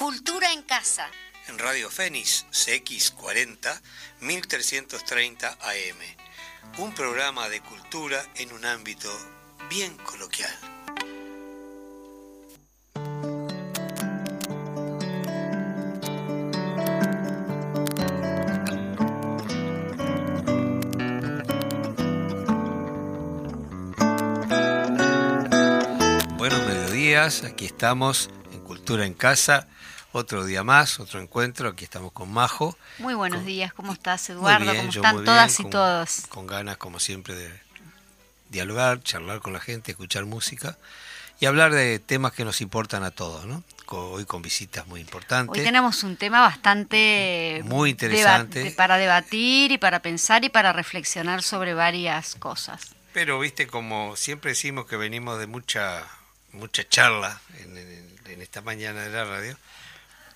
Cultura en Casa. En Radio Fénix CX40 1330 AM. Un programa de cultura en un ámbito bien coloquial. Buenos mediodías, aquí estamos en Cultura en Casa, otro día más, otro encuentro, aquí estamos con Majo. Muy buenos días, ¿cómo estás Eduardo? ¿Cómo están todas y todos? Con ganas, como siempre, de dialogar, charlar con la gente, escuchar música y hablar de temas que nos importan a todos, ¿no? Hoy con visitas muy importantes. Hoy tenemos un tema bastante muy interesante para debatir y para pensar y para reflexionar sobre varias cosas. Pero viste como siempre decimos que venimos de mucha mucha charla en, esta mañana de la radio,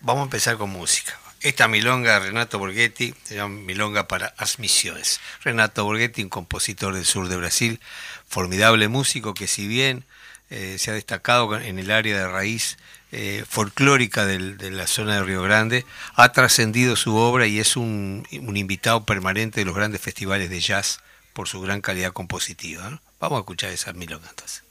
vamos a empezar con música. Esta milonga de Renato Borghetti se llama Milonga para As Misiones. Renato Borghetti, un compositor del sur de Brasil, formidable músico que si bien eh, se ha destacado en el área de raíz eh, folclórica de la zona de Río Grande, ha trascendido su obra y es un, invitado permanente de los grandes festivales de jazz por su gran calidad compositiva. Vamos a escuchar esa milonga entonces.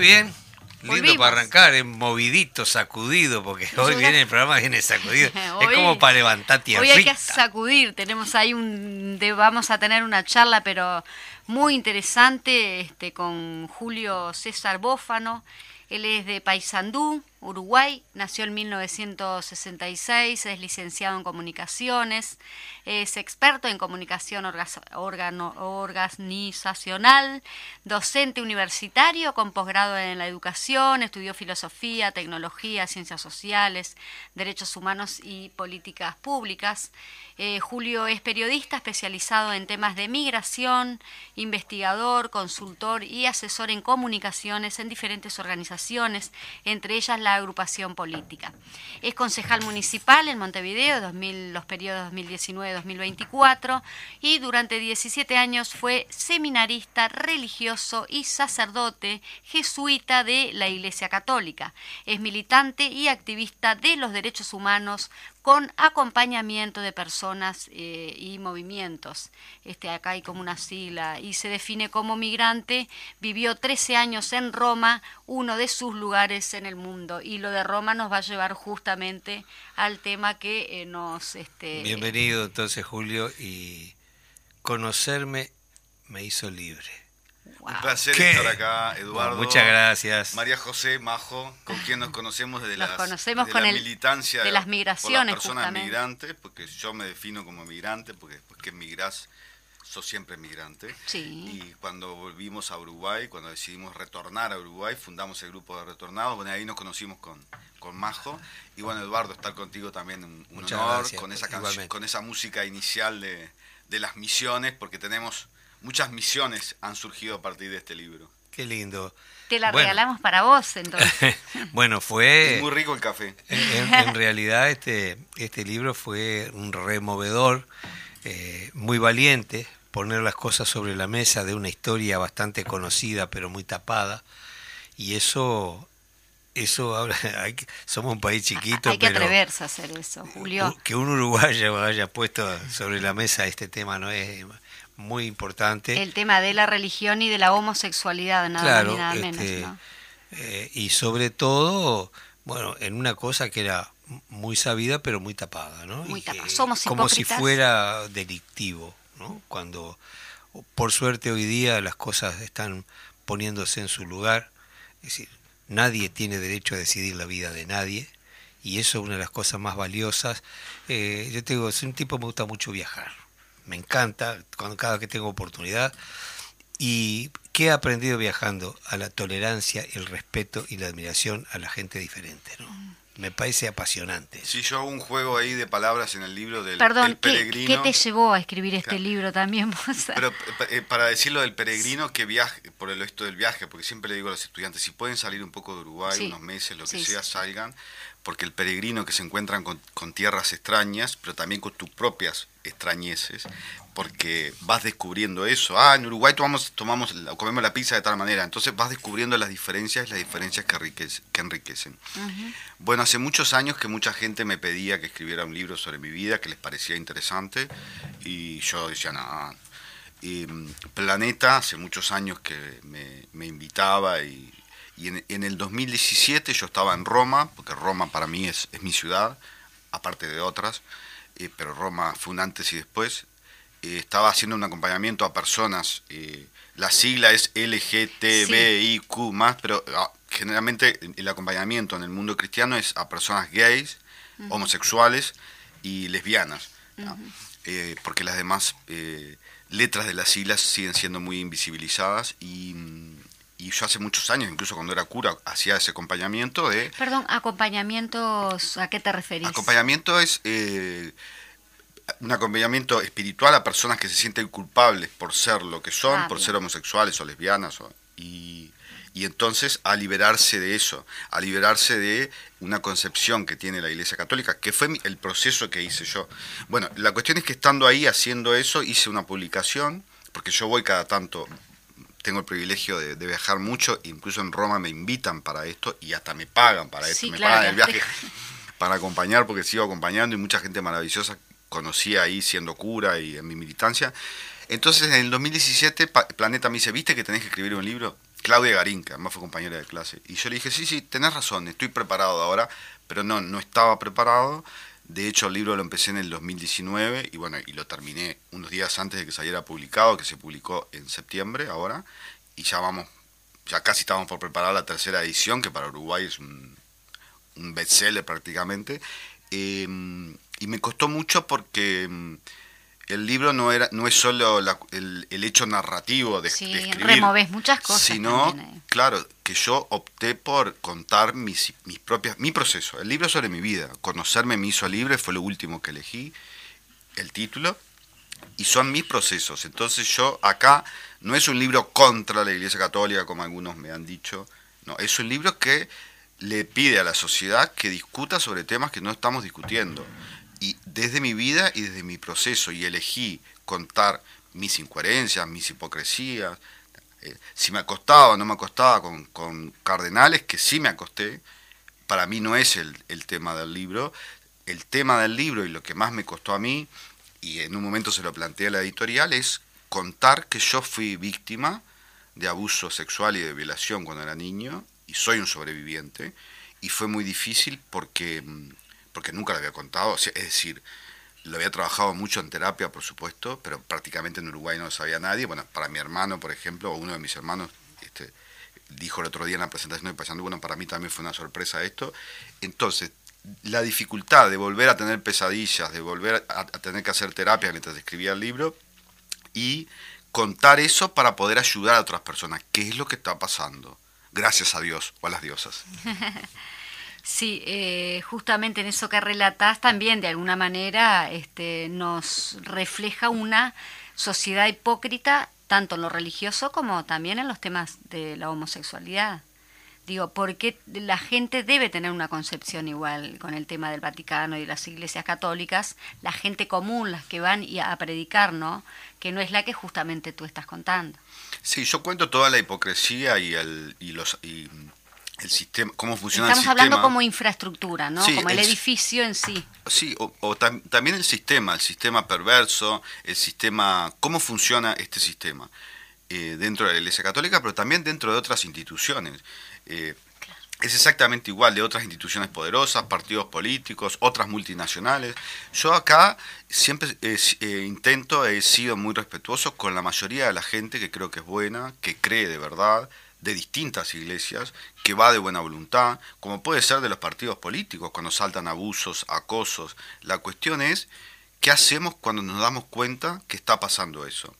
Bien. Lindo para arrancar, es movidito, sacudido, porque hoy viene el programa, viene sacudido. es como para levantar tierra. Hoy hay que sacudir, tenemos ahí un, vamos a tener una charla, pero muy interesante, este, con Julio César Bófano. Él es de Paysandú, Uruguay, nació en 1966, es licenciado en comunicaciones, es experto en comunicación organizacional, docente universitario con posgrado en la educación, estudió filosofía, tecnología, ciencias sociales, derechos humanos y políticas públicas. Eh, Julio es periodista especializado en temas de migración, investigador, consultor y asesor en comunicaciones en diferentes organizaciones, entre ellas la agrupación política. Es concejal municipal en Montevideo, 2000, los periodos 2019-2024, y durante 17 años fue seminarista religioso y sacerdote jesuita de la Iglesia Católica. Es militante y activista de los derechos humanos con acompañamiento de personas eh, y movimientos. Este, acá hay como una sigla y se define como migrante. Vivió 13 años en Roma, uno de sus lugares en el mundo. Y lo de Roma nos va a llevar justamente al tema que eh, nos... Este, Bienvenido entonces Julio y conocerme me hizo libre. Un placer estar acá, Eduardo. muchas gracias. María José Majo, con quien nos conocemos desde, nos las, conocemos desde con la el, militancia de las migraciones, por las personas migrantes, porque yo me defino como migrante, porque después que migrás, sos siempre migrante. Sí. Y cuando volvimos a Uruguay, cuando decidimos retornar a Uruguay, fundamos el grupo de retornados. Bueno, ahí nos conocimos con, con Majo. Y bueno, Eduardo, estar contigo también un, un honor gracias, con esa con esa música inicial de, de las misiones, porque tenemos muchas misiones han surgido a partir de este libro. Qué lindo. Te la Bueno. regalamos para vos, entonces. bueno, fue... Es muy rico el café. En, en realidad este, este libro fue un removedor, eh, muy valiente, poner las cosas sobre la mesa de una historia bastante conocida pero muy tapada. Y eso, eso ahora, hay somos un país chiquito, Hay que pero atreverse a hacer eso, Julio. que un uruguayo haya puesto sobre la mesa este tema no es muy importante. El tema de la religión y de la homosexualidad, nada Claro, más ni nada menos. este, ¿no? Eh, y sobre todo, bueno, en una cosa que era muy sabida pero muy tapada, ¿no? Muy Y tapada. Somos como si fuera delictivo, ¿no? Cuando, por suerte hoy día las cosas están poniéndose en su lugar, es decir, nadie tiene derecho a decidir la vida de nadie y eso es una de las cosas más valiosas. Eh, yo te digo, soy un tipo que me gusta mucho viajar, me encanta cuando cada que tengo oportunidad ¿Y qué he aprendido viajando? A la tolerancia, el respeto y la admiración a la gente diferente. ¿no? Me parece apasionante. Sí, yo hago un juego ahí de palabras en el libro del, Perdón, del ¿qué, peregrino. qué te llevó a escribir este Claro. libro también? vos? Pero eh, para decirlo del peregrino que viaje, por el esto del viaje, porque siempre le digo a los estudiantes, si pueden salir un poco de Uruguay, Sí. unos meses, lo que Sí, sea, sí. salgan, porque el peregrino que se encuentran con, con tierras extrañas, pero también con tus propias extrañeces, porque vas descubriendo eso. Ah, en Uruguay tomamos, tomamos comemos la pizza de tal manera, entonces vas descubriendo las diferencias las diferencias que, enriquece- que enriquecen. Bueno, hace muchos años que mucha gente me pedía que escribiera un libro sobre mi vida, que les parecía interesante, y yo decía, no. Y, mm, Planeta, hace muchos años que me, me invitaba, y, y en, en el 2017 yo estaba en Roma, porque Roma para mí es, es mi ciudad, aparte de otras, eh, pero Roma fue un antes y después. Eh, estaba haciendo un acompañamiento a personas, eh, la sigla es LGTBIQ, pero ah, generalmente el acompañamiento en el mundo cristiano es a personas gays, homosexuales y lesbianas, ¿no? Eh, porque las demás letras de las siglas siguen siendo muy invisibilizadas y, mm, y yo hace muchos años, incluso cuando era cura, hacía ese acompañamiento de Perdón, acompañamientos, ¿a qué te referís? Acompañamiento es eh, un acompañamiento espiritual a personas que se sienten culpables por ser lo que son, Ah, por bien. ser homosexuales o lesbianas, o- y, y entonces a liberarse de eso, a liberarse de una concepción que tiene la Iglesia Católica, que fue el proceso que hice yo. Bueno, la cuestión es que estando ahí haciendo eso, hice una publicación, porque yo voy cada tanto tengo el privilegio de, de viajar mucho, incluso en Roma me invitan para esto y hasta me pagan para esto, Sí, me claro, pagan el viaje para acompañar porque sigo acompañando y mucha gente maravillosa conocí ahí siendo cura y en mi militancia. Entonces en el 2017 Pa- Planeta me dice, ¿viste que tenés que escribir un libro? Claudia Garín, que además fue compañera de clase. Y yo le dije, sí, sí, tenés razón, estoy preparado ahora, pero no, no estaba preparado. De hecho, el libro lo empecé en el 2019 y bueno, y lo terminé unos días antes de que saliera publicado, que se publicó en septiembre ahora, y ya vamos, ya casi estamos por preparar la tercera edición, que para Uruguay es un, un bestseller prácticamente. Eh, y me costó mucho porque mm, el libro no era no es solo la- el, el hecho narrativo de, Sí, de escribir, removés muchas cosas sino también claro que yo opté por contar mis, mis propias mi proceso. El libro sobre mi vida. Conocerme me hizo libre fue lo último que elegí el título y son mis procesos. Entonces yo acá no es un libro contra la Iglesia Católica como algunos me han dicho no es un libro que le pide a la sociedad que discuta sobre temas que no estamos discutiendo y desde mi vida y desde mi proceso y elegí contar mis incoherencias, mis hipocresías, eh, si me acostaba o no me acostaba con, cardenales, que sí me acosté, para mí no es el, el tema del libro. El tema del libro y lo que más me costó a mí, y en un momento se lo planteé a la editorial, es contar que yo fui víctima de abuso sexual y de violación cuando era niño, y soy un sobreviviente, y fue muy difícil porque, mm, porque nunca lo había contado, es decir, lo había trabajado mucho en terapia, por supuesto, pero prácticamente en Uruguay no lo sabía nadie. Bueno, para mi hermano, por ejemplo, o uno de mis hermanos, este, dijo el otro día en la presentación de Pasando, bueno, para mí también fue una sorpresa esto. Entonces, la dificultad de volver a tener pesadillas, de volver a, tener que hacer terapia mientras escribía el libro y contar eso para poder ayudar a otras personas. ¿Qué es lo que está pasando? Gracias a Dios o a las diosas. Sí, eh, justamente en eso que relatás también de alguna manera este, nos refleja una sociedad hipócrita tanto en lo religioso como también en los temas de la homosexualidad. Digo, porque la gente debe tener una concepción igual con el tema del Vaticano y de las iglesias católicas, la gente común, las que van a predicar, ¿no? Que no es la que justamente tú estás contando. Sí, yo cuento toda la hipocresía y, el, y los... Y el sistema, cómo funciona el sistema. Estamos hablando como infraestructura, ¿no? como el, edificio en sí. Sí, o, también el sistema, el sistema perverso, el sistema, cómo funciona este sistema eh, dentro de la Iglesia Católica, pero también dentro de otras instituciones. Eh, es exactamente igual de otras instituciones poderosas, partidos políticos, otras multinacionales. Yo acá siempre eh, intento, he sido muy respetuoso con la mayoría de la gente que creo que es buena, que cree de verdad, de distintas iglesias, que va de buena voluntad, como puede ser de los partidos políticos, cuando saltan abusos, acosos. La cuestión es, ¿qué hacemos cuando nos damos cuenta que está pasando eso?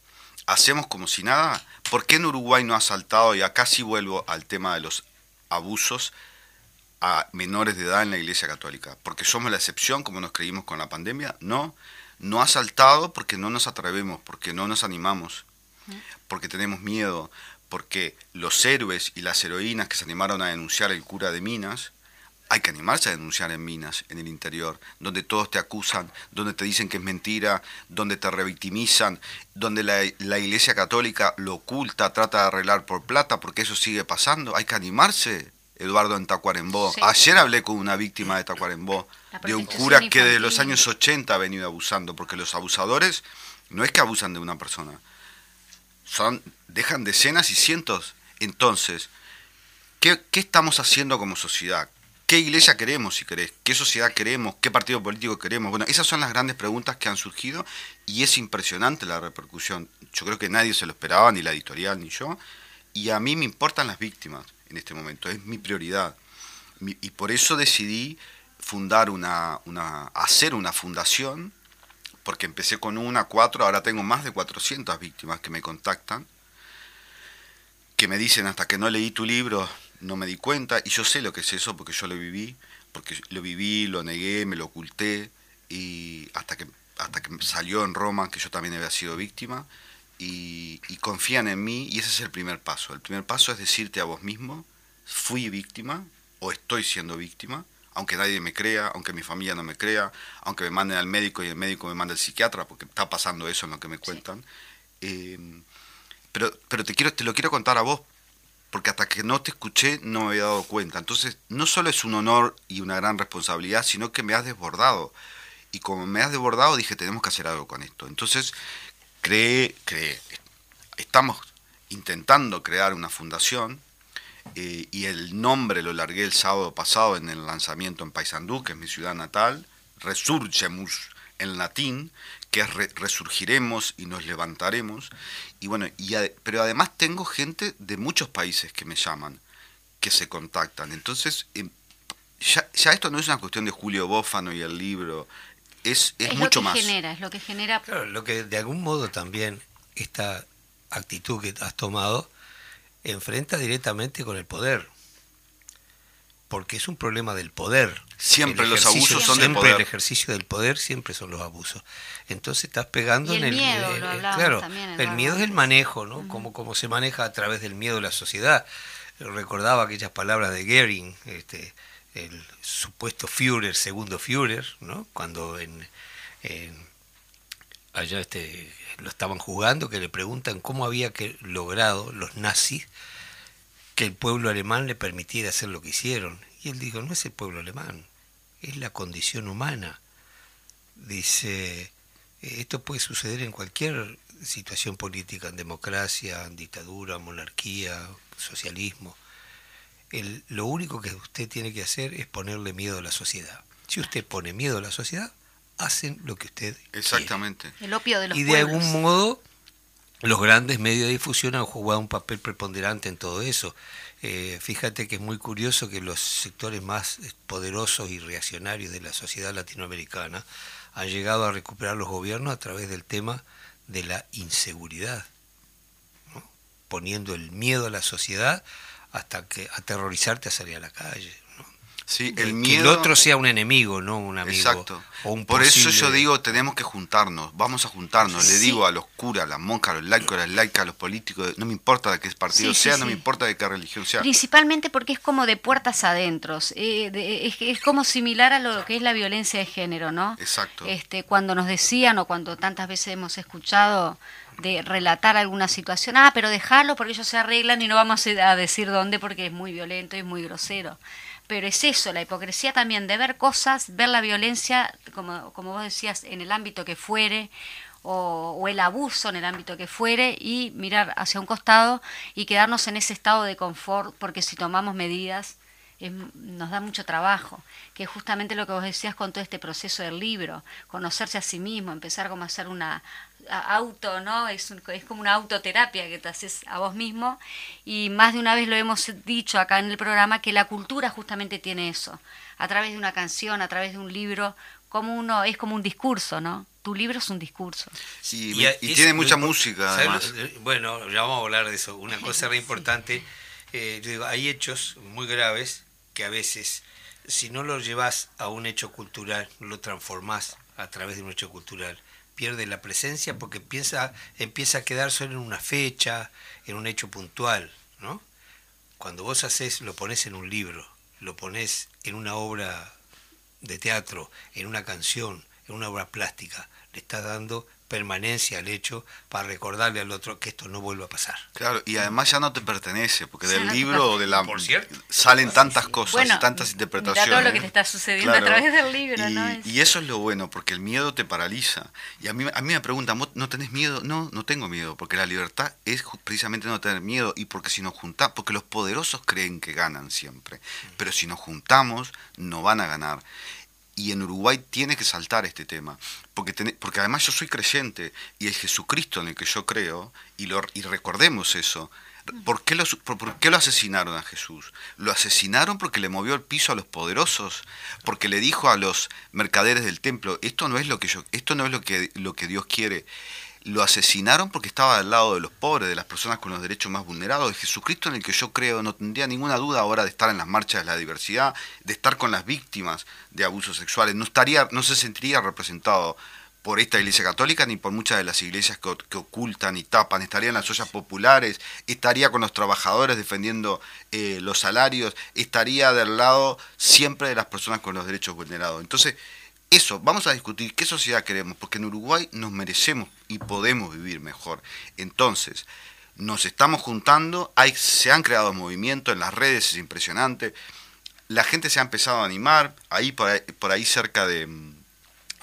¿Hacemos como si nada? ¿Por qué en Uruguay no ha saltado? Y acá sí vuelvo al tema de los abusos a menores de edad en la Iglesia Católica. ¿Porque somos la excepción como nos creímos con la pandemia? No, no ha saltado porque no nos atrevemos, porque no nos animamos, porque tenemos miedo, porque los héroes y las heroínas que se animaron a denunciar el cura de Minas, hay que animarse a denunciar en Minas, en el interior, donde todos te acusan, donde te dicen que es mentira, donde te revictimizan, donde la, Iglesia Católica lo oculta, trata de arreglar por plata, porque eso sigue pasando. Hay que animarse, Eduardo, en Tacuarembó. Ayer hablé con una víctima de Tacuarembó, de un cura que desde los años 80 ha venido abusando, porque los abusadores no es que abusan de una persona, dejan decenas y cientos. Entonces, ¿qué, estamos haciendo como sociedad? ¿Qué iglesia queremos, si querés? ¿Qué sociedad queremos? ¿Qué partido político queremos? Bueno, esas son las grandes preguntas que han surgido y es impresionante la repercusión. Yo creo que nadie se lo esperaba, ni la editorial, ni yo. Y a mí me importan las víctimas en este momento, es mi prioridad. y por eso decidí fundar una, una, hacer una fundación porque empecé con una, cuatro, ahora tengo más de 400 víctimas que me contactan, que me dicen hasta que no leí tu libro no me di cuenta, y yo sé lo que es eso porque yo lo viví, porque lo viví, lo negué, me lo oculté, y hasta que, hasta que salió en Roma que yo también había sido víctima, y, y confían en mí, y ese es el primer paso. El primer paso es decirte a vos mismo, fui víctima o estoy siendo víctima, aunque nadie me crea, aunque mi familia no me crea, aunque me manden al médico y el médico me mande al psiquiatra, porque está pasando eso en lo que me cuentan. Eh, pero pero te, quiero, te lo quiero contar a vos, porque hasta que no te escuché no me había dado cuenta. Entonces, no solo es un honor y una gran responsabilidad, sino que me has desbordado. Y como me has desbordado, dije, tenemos que hacer algo con esto. Entonces, creé, creé estamos intentando crear una fundación eh, y el nombre lo largué el sábado pasado en el lanzamiento en Paysandú, que es mi ciudad natal, Resurgemus en latín, que es resurgiremos y nos levantaremos. Y bueno, y pero además tengo gente de muchos países que me llaman, que se contactan. Entonces, em, ya, esto no es una cuestión de Julio Bófano y el libro, es, es, mucho lo que más. Genera, es lo que genera. Claro, lo que de algún modo también esta actitud que has tomado enfrenta directamente con el poder. Porque es un problema del poder. Siempre los abusos son del poder. el ejercicio del poder siempre son los abusos. Entonces estás pegando en el miedo. claro, el miedo es el manejo, ¿no? como, se maneja a través del miedo la sociedad. Recordaba aquellas palabras de Goering, este, el supuesto Führer, segundo Führer, ¿no? Cuando en, en allá este lo estaban jugando, que le preguntan cómo había que logrado los nazis que el pueblo alemán le permitiera hacer lo que hicieron. Y él dijo, no es el pueblo alemán, es la condición humana. Dice, esto puede suceder en cualquier situación política, en democracia, en dictadura, monarquía, socialismo. El, lo único que usted tiene que hacer es ponerle miedo a la sociedad. Si usted pone miedo a la sociedad, hacen lo que usted Exactamente. El opio de los Y de pueblos. algún modo los grandes medios de difusión han jugado un papel preponderante en todo eso. Eh, fíjate que es muy curioso que los sectores más poderosos y reaccionarios de la sociedad latinoamericana han llegado a recuperar los gobiernos a través del tema de la inseguridad, ¿no? poniendo el miedo a la sociedad hasta que aterrorizarte a salir a la calle. El que el otro sea un enemigo, no un amigo. Exacto. o un Por eso yo digo, tenemos que juntarnos, vamos a juntarnos. Le digo a los curas, a las monjas, a los laicos, a las laicas, a los políticos, no me importa de qué partido Sí, sí, sea, no me importa de qué religión sea. Principalmente porque es como de puertas adentro. eh, de- es, es como similar a lo que es la violencia de género, ¿no? Exacto. Este, cuando nos decían o cuando tantas veces hemos escuchado de relatar alguna situación, ah, pero dejarlo porque ellos se arreglan y no vamos a decir dónde porque es muy violento y es muy grosero. Pero es eso, la hipocresía también de ver cosas, ver la violencia, como, como vos decías, en el ámbito que fuere, o, o el abuso en el ámbito que fuere, y mirar hacia un costado y quedarnos en ese estado de confort, porque si tomamos medidas es- nos da mucho trabajo, que es justamente lo que vos decías con todo este proceso del libro, conocerse a sí mismo, empezar como a hacer una a- auto, ¿no? Es, un- es como una autoterapia que te haces a vos mismo y más de una vez lo hemos dicho acá en el programa que la cultura justamente tiene eso, a través de una canción, a través de un libro, como uno es como un discurso, ¿no? Tu libro es un discurso. Y, Y, y es- tiene mucha música, ¿sabes además. eh, bueno, ya vamos a hablar de eso. Una cosa re importante, eh, yo digo, hay hechos muy graves que a veces, si no lo llevas a un hecho cultural, lo transformás a través de un hecho cultural, pierde la presencia porque empieza, empieza a quedar solo en una fecha, en un hecho puntual, ¿no? Cuando vos haces, lo pones en un libro, lo pones en una obra de teatro, en una canción, en una obra plástica, le estás dando permanencia al hecho para recordarle al otro que esto no vuelva a pasar. Claro, y además ya no te pertenece, porque del no libro o de la Por cierto. salen tantas cosas, Bueno, tantas mira interpretaciones. todo lo que te está sucediendo a través del libro, y, ¿no? Es- y eso es lo bueno, porque el miedo te paraliza. Y a mí, a mí me preguntan, ¿vos ¿no tenés miedo? No, no tengo miedo, porque la libertad es precisamente no tener miedo. Y porque si nos juntamos, porque los poderosos creen que ganan siempre, pero si nos juntamos, no van a ganar. Y en Uruguay tiene que saltar este tema, porque, porque además yo soy creyente y el Jesucristo en el que yo creo, y, lo, y recordemos eso, ¿por qué, lo, lo asesinaron a Jesús? Lo asesinaron porque le movió el piso a los poderosos, porque le dijo a los mercaderes del templo, esto no es lo que, yo, esto no es lo que, lo que Dios quiere. Lo asesinaron porque estaba al lado de los pobres, de las personas con los derechos más vulnerados. El Jesucristo en el que yo creo no tendría ninguna duda ahora de estar en las marchas de la diversidad, de estar con las víctimas de abusos sexuales. No, estaría, no se sentiría representado por esta iglesia católica ni por muchas de las iglesias que, que ocultan y tapan. Estaría en las ollas populares, estaría con los trabajadores defendiendo eh, los salarios, estaría del lado siempre de las personas con los derechos vulnerados. Entonces, eso, vamos a discutir qué sociedad queremos, porque en Uruguay nos merecemos y podemos vivir mejor. Entonces, nos estamos juntando, hay, se han creado movimientos en las redes, es impresionante. La gente se ha empezado a animar, ahí por ahí, cerca de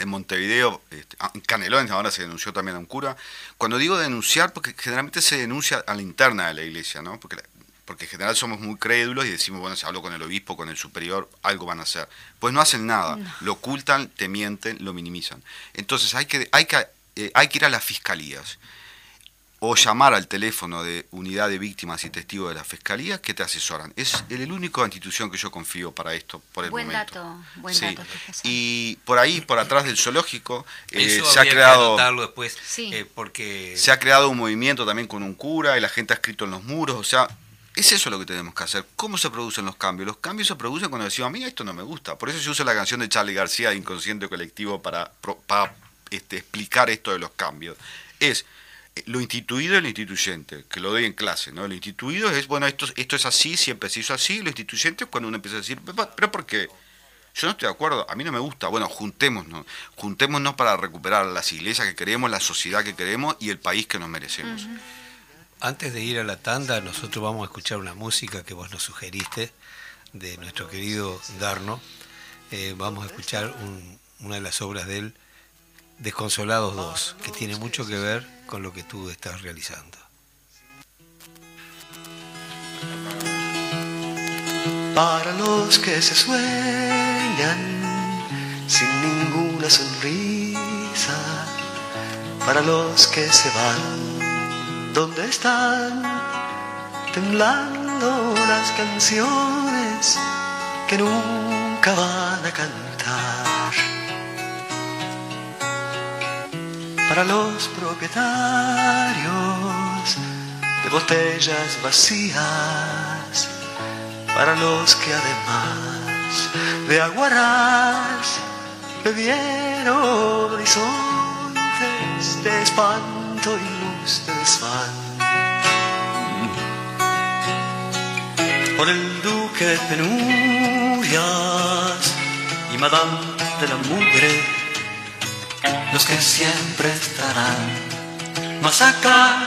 Montevideo, este, ah, en Canelones ahora se denunció también a un cura. Cuando digo denunciar, porque generalmente se denuncia a la interna de la iglesia, ¿no? Porque porque en general somos muy crédulos y decimos, bueno, si hablo con el obispo, con el superior, algo van a hacer. Pues no hacen nada, lo ocultan, te mienten, lo minimizan. Entonces hay que, hay que, eh, hay que ir a las fiscalías o llamar al teléfono de unidad de víctimas y testigos de la fiscalía que te asesoran. Es el, el único institución que yo confío para esto por el Buen momento. dato, buen Sí. dato. Y por ahí, por atrás del zoológico, eh, se ha creado anotarlo después, Sí. eh, porque se ha creado un movimiento también con un cura y la gente ha escrito en los muros, o sea, es eso lo que tenemos que hacer. ¿Cómo se producen los cambios? Los cambios se producen cuando decimos, a mí esto no me gusta. Por eso se usa la canción de Charlie García, Inconsciente Colectivo, para, para este, explicar esto de los cambios. Es eh, lo instituido y lo instituyente, que lo doy en clase, ¿no? Lo instituido es, bueno, esto, esto es así, siempre se hizo así, lo instituyente es cuando uno empieza a decir, pero, pero ¿por qué? Yo no estoy de acuerdo, a mí no me gusta. Bueno, juntémonos, juntémonos para recuperar las iglesias que queremos, la sociedad que queremos y el país que nos merecemos. Antes de ir a la tanda, nosotros vamos a escuchar una música que vos nos sugeriste de nuestro querido Darno. Eh, vamos a escuchar un- una de las obras de él, Desconsolados 2, que tiene mucho que ver con lo que tú estás realizando. Para los que se sueñan sin ninguna una sonrisa para los que se van. ¿Dónde están temblando las canciones que nunca van a cantar? Para los propietarios de botellas vacías, para los que además de aguarás bebieron horizontes de espanto y de desván. Por el duque de penurias y madame de la mugre, los que siempre estarán más acá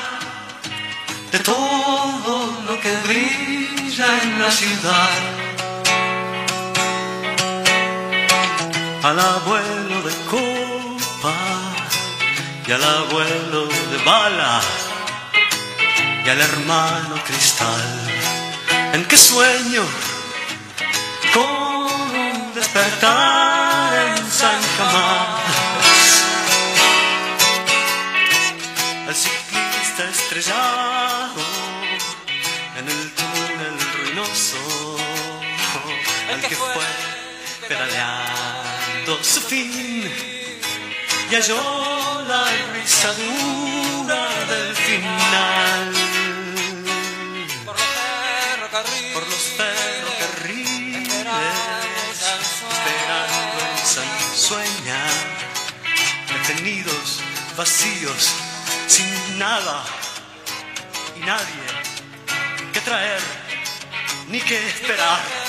de todo lo que brilla en la ciudad. Al abuelo de copa y al abuelo de bala y al hermano cristal. ¿En qué sueño? Con un despertar en San Jamás. Al ciclista estrellado en el túnel ruinoso, al que fue pedaleando su fin y halló la risa dura del final. Por los ferrocarriles, esperando en San Sueña, detenidos, vacíos, sin nada y nadie que traer ni que esperar.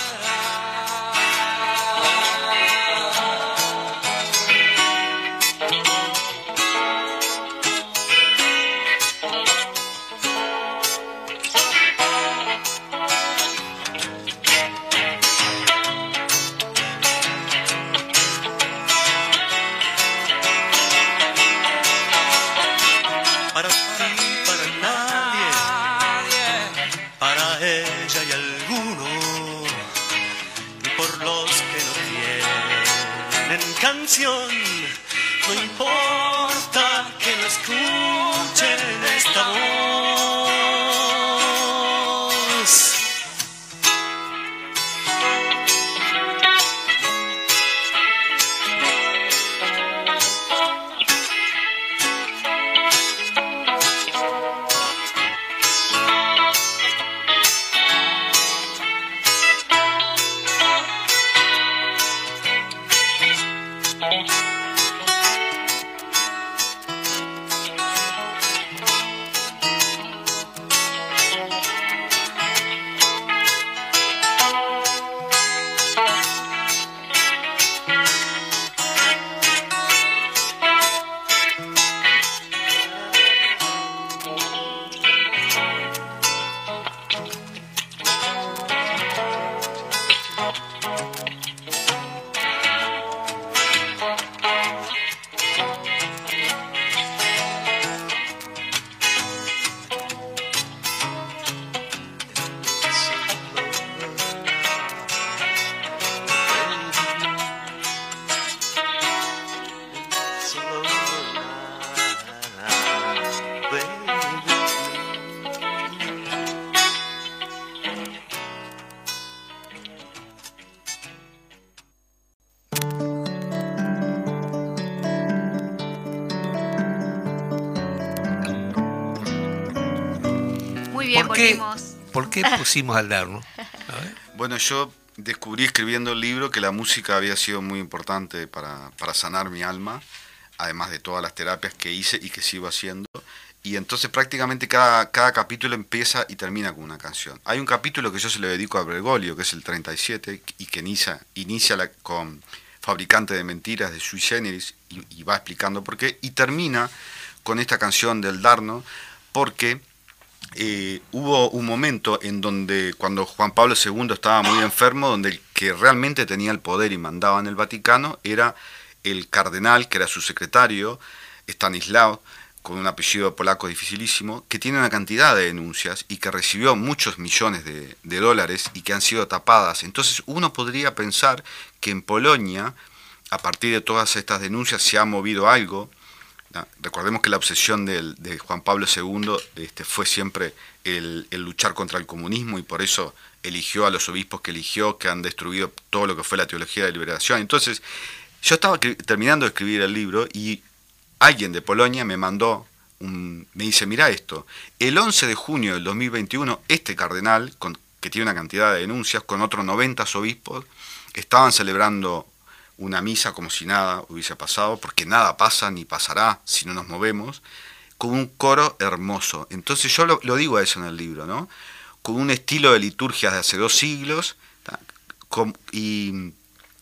Canción, ¿Por qué pusimos al Darno? Bueno, yo descubrí escribiendo el libro que la música había sido muy importante para, para sanar mi alma, además de todas las terapias que hice y que sigo haciendo. Y entonces prácticamente cada, cada capítulo empieza y termina con una canción. Hay un capítulo que yo se lo dedico a Bergoglio, que es el 37, y que inicia, inicia con Fabricante de Mentiras de Sui Generis, y va explicando por qué, y termina con esta canción del Darno, porque eh, hubo un momento en donde cuando Juan Pablo II estaba muy enfermo, donde el que realmente tenía el poder y mandaba en el Vaticano era el cardenal, que era su secretario, Stanislao, con un apellido polaco dificilísimo, que tiene una cantidad de denuncias y que recibió muchos millones de dólares y que han sido tapadas. Entonces uno podría pensar que en Polonia a partir de todas estas denuncias se ha movido algo. Recordemos que la obsesión de Juan Pablo II este, fue siempre el, luchar contra el comunismo y por eso eligió a los obispos que eligió, que han destruido todo lo que fue la teología de liberación. Entonces, yo estaba terminando de escribir el libro y alguien de Polonia me mandó, un, me dice, mira esto, el 11 de junio del 2021, este cardenal, que tiene una cantidad de denuncias, con otros 90 obispos, estaban celebrando una misa como si nada hubiese pasado, porque nada pasa ni pasará si no nos movemos, con un coro hermoso. Entonces yo lo, digo a eso en el libro, ¿no? Con un estilo de liturgia de hace dos siglos, y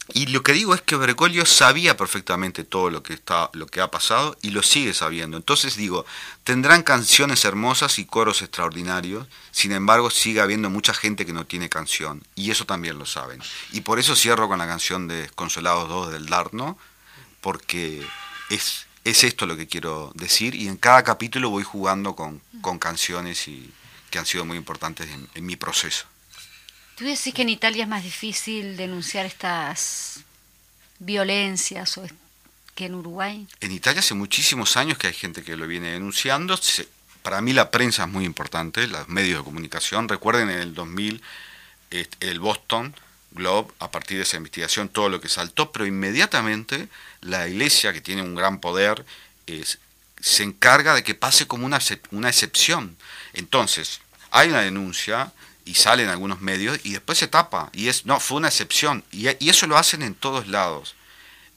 y lo que digo es que Bergoglio sabía perfectamente todo lo que, está, lo que ha pasado y lo sigue sabiendo. Entonces digo, tendrán canciones hermosas y coros extraordinarios, sin embargo sigue habiendo mucha gente que no tiene canción, y eso también lo saben. Y por eso cierro con la canción de Consolados 2 del Darno, porque es, es esto lo que quiero decir, y en cada capítulo voy jugando con, con canciones y, que han sido muy importantes en mi proceso. ¿Tú decís que en Italia es más difícil denunciar estas violencias o que en Uruguay? En Italia hace muchísimos años que hay gente que lo viene denunciando. Para mí la prensa es muy importante, los medios de comunicación. Recuerden en el 2000 el Boston Globe, a partir de esa investigación, todo lo que saltó, pero inmediatamente la iglesia, que tiene un gran poder, se encarga de que pase como una, una excepción. Entonces, hay una denuncia, y sale en algunos medios y después se tapa. Y es, no, fue una excepción. Y, eso lo hacen en todos lados,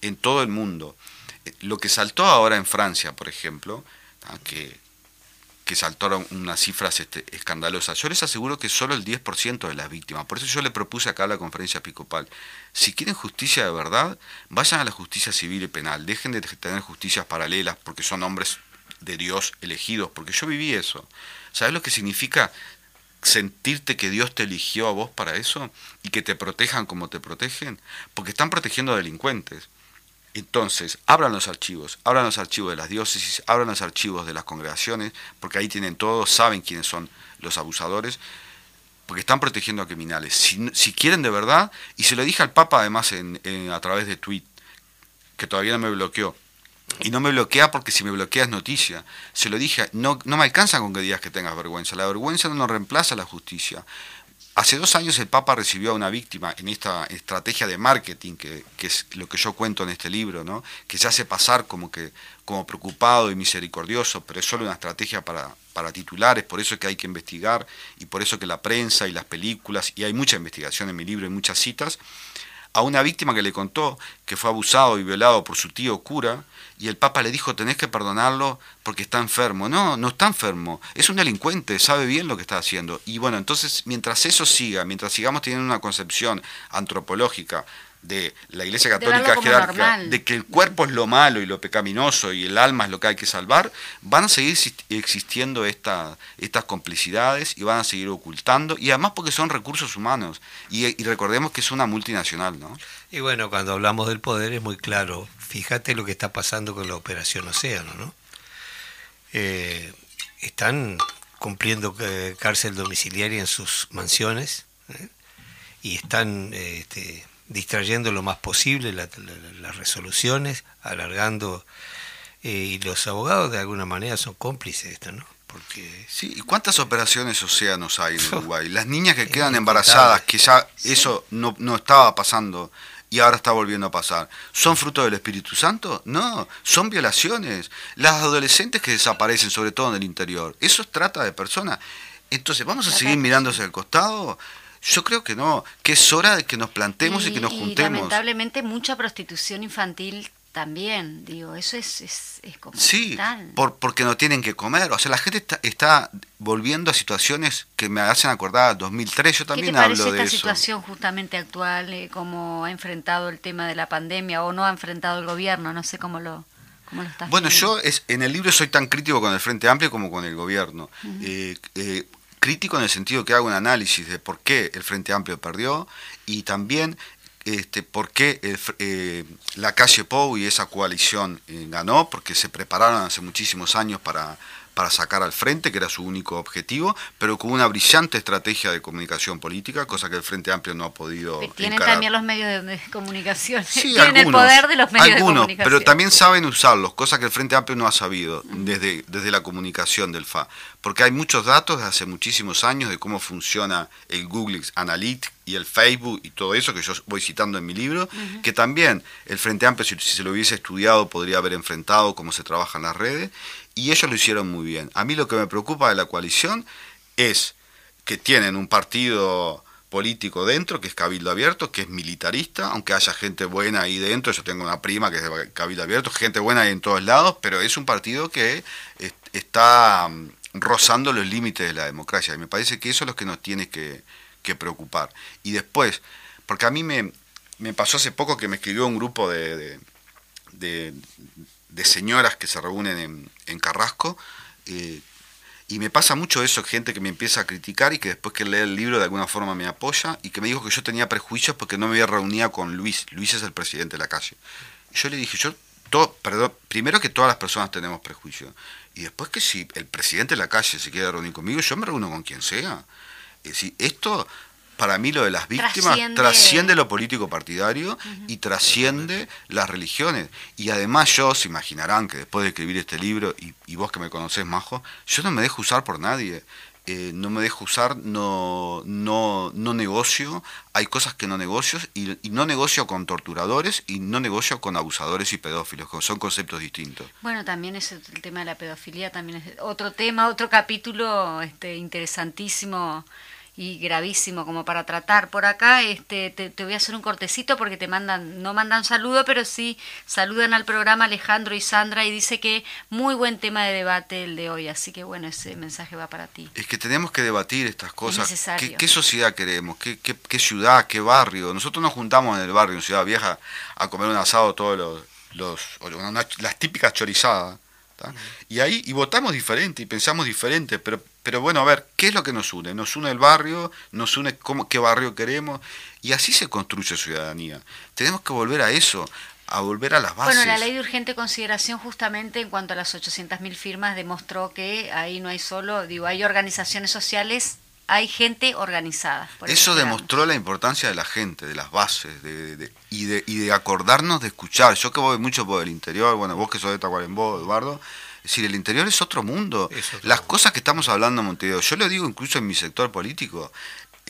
en todo el mundo. Eh, lo que saltó ahora en Francia, por ejemplo, que, que saltaron unas cifras este, escandalosas, yo les aseguro que solo el 10% de las víctimas. Por eso yo le propuse acá a la conferencia episcopal, si quieren justicia de verdad, vayan a la justicia civil y penal, dejen de tener justicias paralelas porque son hombres de Dios elegidos, porque yo viví eso. ¿Sabes lo que significa sentirte que Dios te eligió a vos para eso y que te protejan como te protegen, porque están protegiendo a delincuentes. Entonces, abran los archivos, abran los archivos de las diócesis, abran los archivos de las congregaciones, porque ahí tienen todo, saben quiénes son los abusadores, porque están protegiendo a criminales. Si, quieren de verdad, y se lo dije al Papa además en, a través de tweet, que todavía no me bloqueó, y no me bloquea porque si me bloquea es noticia. Se lo dije, no, no me alcanza con que digas que tengas vergüenza. La vergüenza no nos reemplaza la justicia. Hace dos años el Papa recibió a una víctima en esta estrategia de marketing, que, es lo que yo cuento en este libro, ¿no? que se hace pasar como, que, como preocupado y misericordioso, pero es solo una estrategia para, para titulares, por eso es que hay que investigar y por eso que la prensa y las películas, y hay mucha investigación en mi libro y muchas citas, a una víctima que le contó que fue abusado y violado por su tío cura, y el Papa le dijo, tenés que perdonarlo porque está enfermo. No, no está enfermo, es un delincuente, sabe bien lo que está haciendo. Y bueno, entonces mientras eso siga, mientras sigamos teniendo una concepción antropológica de la Iglesia Católica jerárquica, de que el cuerpo es lo malo y lo pecaminoso y el alma es lo que hay que salvar, van a seguir existiendo estas complicidades y van a seguir ocultando, y además porque son recursos humanos, y, y, recordemos que es una multinacional, ¿no? Y bueno, cuando hablamos del poder es muy claro, fíjate lo que está pasando con la Operación Océano, ¿no? Eh, están cumpliendo eh, cárcel domiciliaria en sus mansiones ¿eh? y están este, distrayendo lo más posible las resoluciones, alargando, eh, y los abogados de alguna manera son cómplices de esto, ¿no? Porque... Sí, ¿y cuántas operaciones océanos hay en Uruguay? Las niñas que quedan embarazadas, que ya eso no, no estaba pasando y ahora está volviendo a pasar. ¿Son fruto del Espíritu Santo? No, son violaciones. Las adolescentes que desaparecen, sobre todo en el interior, eso trata de personas. Entonces, ¿vamos a seguir mirándose al costado? Yo creo que no, que es hora de que nos plantemos y, que nos juntemos. lamentablemente mucha prostitución infantil también, digo, eso es, es, es como Sí, por, porque no tienen que comer. O sea, la gente está, volviendo a situaciones que me hacen acordar a 2003. Yo también ¿Qué te hablo parece esta situación justamente actual, eh, cómo ha enfrentado el tema de la pandemia o no ha enfrentado el gobierno? No sé cómo lo, cómo lo estás Bueno, yo es, en el libro soy tan crítico con el Frente Amplio como con el gobierno. eh, eh, crítico en el sentido que hago un análisis de por qué el Frente Amplio perdió y también este, por qué eh, la calle Pou y esa coalición eh, ganó, porque se prepararon hace muchísimos años para, para sacar al frente, que era su único objetivo, pero con una brillante estrategia de comunicación política, cosa que el Frente Amplio no ha podido. Tienen encarar. también los medios de, comunicación. Sí, Tienen algunos, el poder de los medios algunos, de comunicación. pero también saben usarlos, cosa que el Frente Amplio no ha sabido desde, desde la comunicación del FA. Porque hay muchos datos de hace muchísimos años de cómo funciona el Google Analytics y el Facebook y todo eso que yo voy citando en mi libro, que también el Frente Amplio, si, si se lo hubiese estudiado, podría haber enfrentado cómo se trabaja en las redes, y ellos lo hicieron muy bien. A mí lo que me preocupa de la coalición es que tienen un partido político dentro, que es Cabildo Abierto, que es militarista, aunque haya gente buena ahí dentro, yo tengo una prima que es de Cabildo Abierto, gente buena ahí en todos lados, pero es un partido que est- está mm, rozando los límites de la democracia, y me parece que eso es lo que nos tiene que, preocupar. Y después, porque a mí me, me pasó hace poco que me escribió un grupo de- de señoras que se reúnen en, Carrasco, eh, y me pasa mucho eso, gente que me empieza a criticar y que después que lee el libro de alguna forma me apoya y que me dijo que yo tenía prejuicios porque no me había reunido con Luis. Luis es el presidente de la calle. Yo le dije, yo, primero que todas las personas tenemos prejuicios. Y después que si el presidente de la calle se quiere reunir conmigo, yo me reúno con quien sea. Es decir, esto, para mí lo de las víctimas Trasciende- trasciende, lo político partidario y trasciende las religiones. Y además yo, se imaginarán que después de escribir este libro, y, y vos que me conocés, Majo, yo no me dejo usar por nadie. Eh, no me dejo usar, no, no, no negocio, hay cosas que no negocio, y, y no negocio con torturadores y no negocio con abusadores y pedófilos, que son conceptos distintos. Bueno, también es el el tema de la pedofilia, también es otro tema, otro capítulo este, interesantísimo y gravísimo como para tratar. Por acá este, te, te voy a hacer un cortecito porque te mandan, no mandan saludo, pero sí saludan al programa Alejandro y Sandra y dice que muy buen tema de debate el de hoy, así que bueno, ese mensaje va para ti. Es que tenemos que debatir estas cosas. ¿Qué, qué sociedad queremos? ¿Qué, qué, qué ciudad? ¿Qué barrio? Nosotros nos juntamos en el barrio, en Ciudad Vieja, a comer un asado todos los... los una- las típicas chorizadas. Y ahí y votamos diferente y pensamos diferente, pero, pero bueno, a ver, ¿qué es lo que nos une? Nos une el barrio, nos une cómo, qué barrio queremos, y así se construye ciudadanía. Tenemos que volver a eso, a volver a las bases. Bueno, la ley de urgente consideración justamente en cuanto a las 800.000 firmas demostró que ahí no hay solo, digo, hay organizaciones sociales, hay gente organizada. Por Eso demostró la importancia de la gente, de las bases, de, de- y, de, y de acordarnos de escuchar. Yo que voy mucho por el interior, bueno, vos que sos de Tacuarembó, Eduardo, es decir, el interior es otro mundo. Es otro las mundo. cosas que estamos hablando en Montevideo, yo lo digo incluso en mi sector político,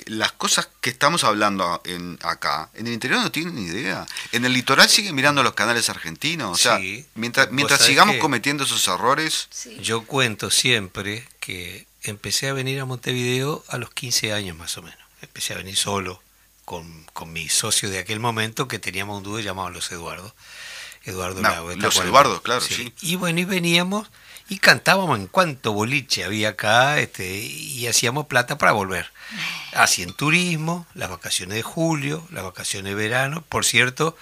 las cosas que estamos hablando en, acá, en el interior no tienen ni idea. En el litoral siguen mirando los canales argentinos. O sea, Sí. mientras, sigamos cometiendo esos errores, Sí. Yo cuento siempre que empecé a venir a Montevideo a los 15 años más o menos. Empecé a venir solo con, con mi socio de aquel momento que teníamos un dúo llamado Los Eduardos. Eduardo No, Lago, de Los. Eduardos, claro, sí. Y bueno, y veníamos y cantábamos en cuanto boliche había acá este, y hacíamos plata para volver. Hacían turismo, las vacaciones de julio, las vacaciones de verano. Por cierto,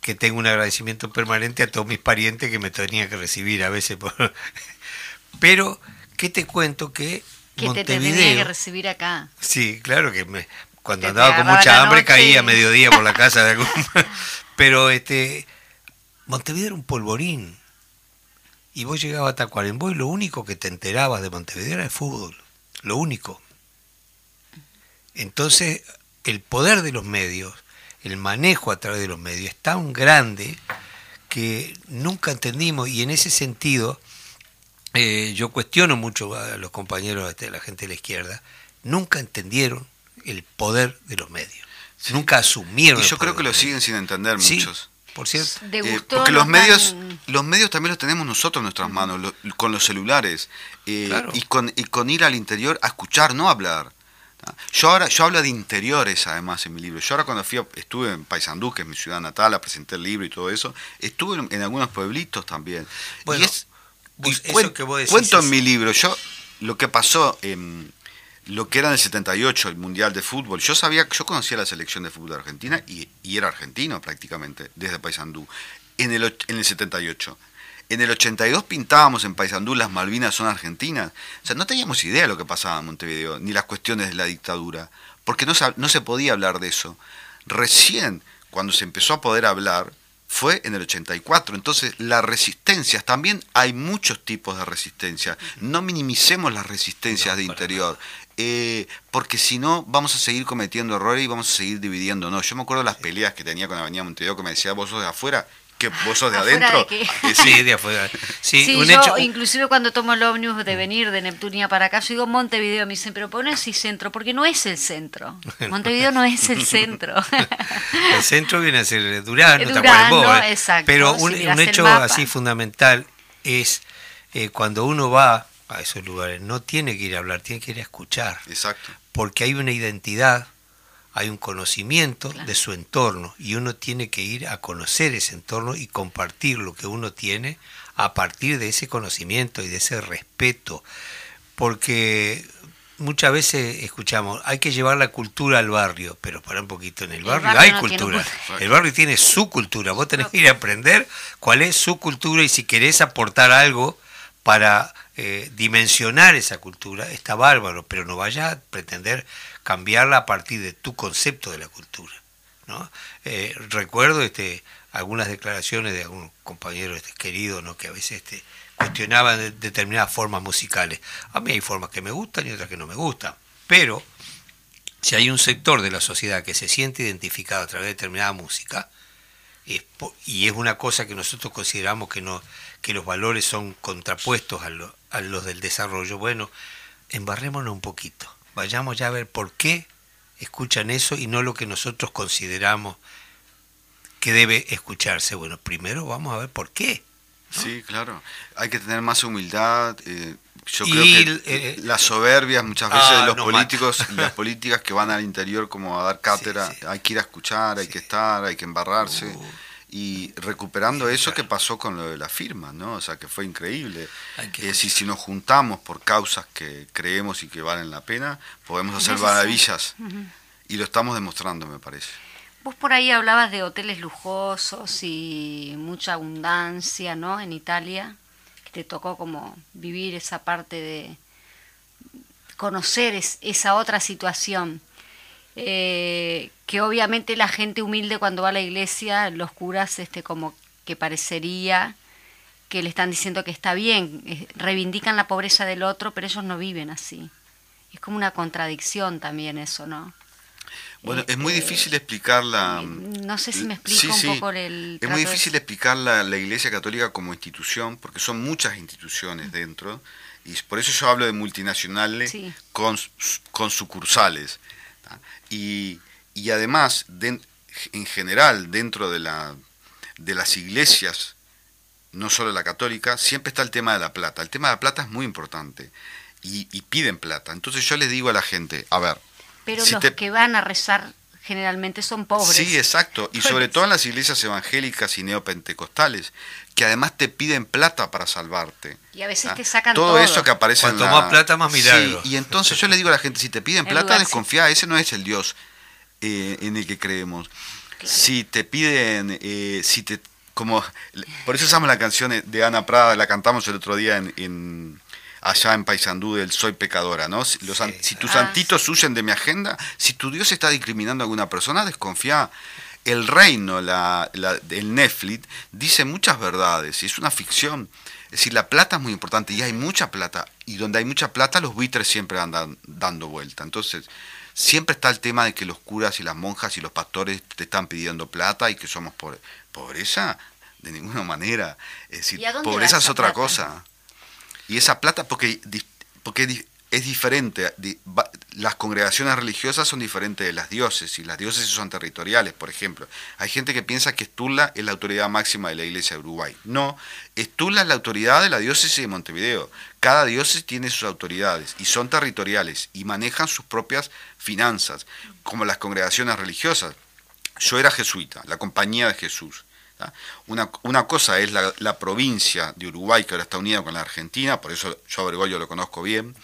que tengo un agradecimiento permanente a todos mis parientes que me tenían que recibir a veces. Por... Pero, ¿qué te cuento? Que Que te tenía Montevideo... que recibir acá. Sí, claro que me, cuando te andaba con mucha hambre noche caía a mediodía por la casa de algún... Pero este Montevideo era un polvorín. Y vos llegabas a Tacuarembó y lo único que te enterabas de Montevideo era el fútbol. Lo único. Entonces, el poder de los medios, el manejo a través de los medios es tan grande que nunca entendimos y en ese sentido eh, yo cuestiono mucho a los compañeros, a la gente de la izquierda, nunca entendieron el poder de los medios. Nunca asumieron. y el yo creo que de lo siguen sin entender Sí, muchos. Por cierto. De Eh, gusto porque no los medios, tan- los medios también los tenemos nosotros en nuestras manos, lo- con los celulares eh, Claro. y, con, y con ir al interior a escuchar, no a hablar. Yo ahora yo hablo de interiores además en mi libro. Yo ahora cuando fui a- estuve en Paysandú, que es mi ciudad natal, a presenté el libro y todo eso, estuve en, en algunos pueblitos también. Bueno, y es, vos- y eso que vos decís cuento en mi libro, yo lo que pasó en lo que era en el 78, el Mundial de Fútbol, yo sabía, yo conocía la selección de fútbol de Argentina y, era argentino prácticamente, desde Paysandú, en el, en el 78. En el 82 pintábamos en Paysandú las Malvinas son argentinas. O sea, no teníamos idea de lo que pasaba en Montevideo, ni las cuestiones de la dictadura, porque no no se podía hablar de eso. Recién, cuando se empezó a poder hablar, fue en el 84. Entonces, las resistencias, también hay muchos tipos de resistencia. No minimicemos las resistencias de interior. Eh, porque si no vamos a seguir cometiendo errores y vamos a seguir dividiendo. No, yo me acuerdo de las peleas que tenía con Avenida Montevideo que me decía vos sos de afuera que vos sos de adentro. De sí, de afuera. Sí, sí yo, inclusive cuando tomo el ómnibus de venir de Neptunia para acá, yo digo Montevideo, me dicen, pero pones así centro, porque no es el centro. Montevideo no es el centro. el centro viene a ser Durán, Durán ¿eh? exacto. Pero un, hecho así fundamental es eh, cuando uno va a esos lugares, no tiene que ir a hablar, tiene que ir a escuchar. Exacto. Porque hay una identidad hay un conocimiento de su entorno y uno tiene que ir a conocer ese entorno y compartir lo que uno tiene a partir de ese conocimiento y de ese respeto. Porque muchas veces escuchamos, hay que llevar la cultura al barrio, pero para un poquito, en el barrio, hay cultura. El barrio tiene su cultura, vos tenés que ir a aprender cuál es su cultura y si querés aportar algo para eh, dimensionar esa cultura, está bárbaro, pero no vaya a pretender cambiarla a partir de tu concepto de la cultura. ¿no? Eh, recuerdo este, algunas declaraciones de algún compañero este, querido ¿no? que a veces este, cuestionaban determinadas formas musicales. A mí hay formas que me gustan y otras que no me gustan, pero si hay un sector de la sociedad que se siente identificado a través de determinada música, y es una cosa que nosotros consideramos que, no, que los valores son contrapuestos a, a los del desarrollo, bueno, embarrémonos un poquito vayamos ya a ver por qué escuchan eso y no lo que nosotros consideramos que debe escucharse. Bueno, primero vamos a ver por qué. Sí, claro. Hay que tener más humildad. Eh, yo creo que eh, eh, las soberbias muchas veces de ah, los políticos y las políticas que van al interior como a dar cátedra, hay que ir a escuchar, hay que estar, hay que embarrarse. Uh y recuperando eso que pasó con lo de la firma, ¿no? O sea, que fue increíble. Es decir, si nos juntamos por causas que creemos y que valen la pena, podemos hacer maravillas. Y lo estamos demostrando, me parece. Vos por ahí hablabas de hoteles lujosos y mucha abundancia, ¿no? En Italia, que te tocó como vivir esa parte de conocer esa otra situación. Eh, que obviamente la gente humilde cuando va a la iglesia, los curas este, como que parecería que le están diciendo que está bien, eh, reivindican la pobreza del otro, pero ellos no viven así. Es como una contradicción también eso, ¿no? Bueno, es muy este, difícil explicar la... No sé si me explico un poco el... Es muy difícil explicar la, la, Iglesia Católica como institución, porque son muchas instituciones dentro, y por eso yo hablo de multinacionales con, con sucursales. Y, además, en general, dentro de, la, de las iglesias, no solo la católica, siempre está el tema de la plata. El tema de la plata es muy importante y, piden plata. Entonces yo les digo a la gente, a ver. Pero los que van a rezar generalmente son pobres. Sí, exacto. Y sobre todo en las iglesias evangélicas y neopentecostales, que además te piden plata para salvarte. Y a veces ¿Ah? te sacan todo. eso que aparece Cuanto más plata, más milagro. Sí, y entonces yo le digo a la gente, si te piden plata, desconfía, ese no es el Dios eh, en el que creemos. Si te piden, eh, si te como por eso usamos la canción de Ana Prada, la cantamos el otro día en allá en Paysandú del soy pecadora, ¿no? Si, los, si tus ah, santitos huyen de mi agenda, si tu Dios está discriminando a alguna persona, desconfía. El reino, la, la, el Netflix, dice muchas verdades y es una ficción. Es decir, la plata es muy importante y hay mucha plata. Y donde hay mucha plata, los buitres siempre andan dando vuelta. Entonces, siempre está el tema de que los curas y las monjas y los pastores te están pidiendo plata y que somos por pobreza. De ninguna manera. Es decir, pobreza es otra cosa. Y esa plata, porque, porque es diferente, las congregaciones religiosas son diferentes de las diócesis, y las diócesis son territoriales, por ejemplo. Hay gente que piensa que Estula es la autoridad máxima de la Iglesia de Uruguay. No, Estula es la autoridad de la diócesis de Montevideo. Cada diócesis tiene sus autoridades y son territoriales y manejan sus propias finanzas, como las congregaciones religiosas. Yo era jesuita, la compañía de Jesús. Una, una, cosa es la, provincia de Uruguay, que ahora está unida con la Argentina, por eso yo a Bergoglio lo conozco bien.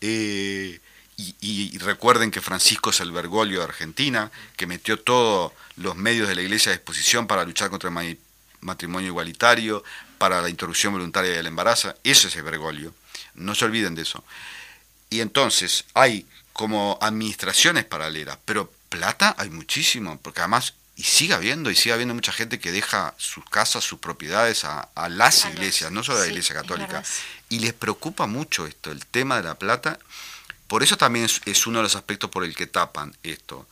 Eh, y, recuerden que Francisco es el Bergoglio de Argentina, que metió todos los medios de la iglesia a disposición para luchar contra el matrimonio igualitario, para la interrupción voluntaria del embarazo. Eso es el Bergoglio. No se olviden de eso. Y entonces hay como administraciones paralelas, pero plata hay muchísimo, porque además y sigue habiendo, y sigue habiendo mucha gente que deja sus casas, sus propiedades a, las A los- iglesias, no solo a la sí, iglesia es católica. Y les preocupa mucho esto, el tema de la plata. Por eso también es, es uno de los aspectos por el que tapan esto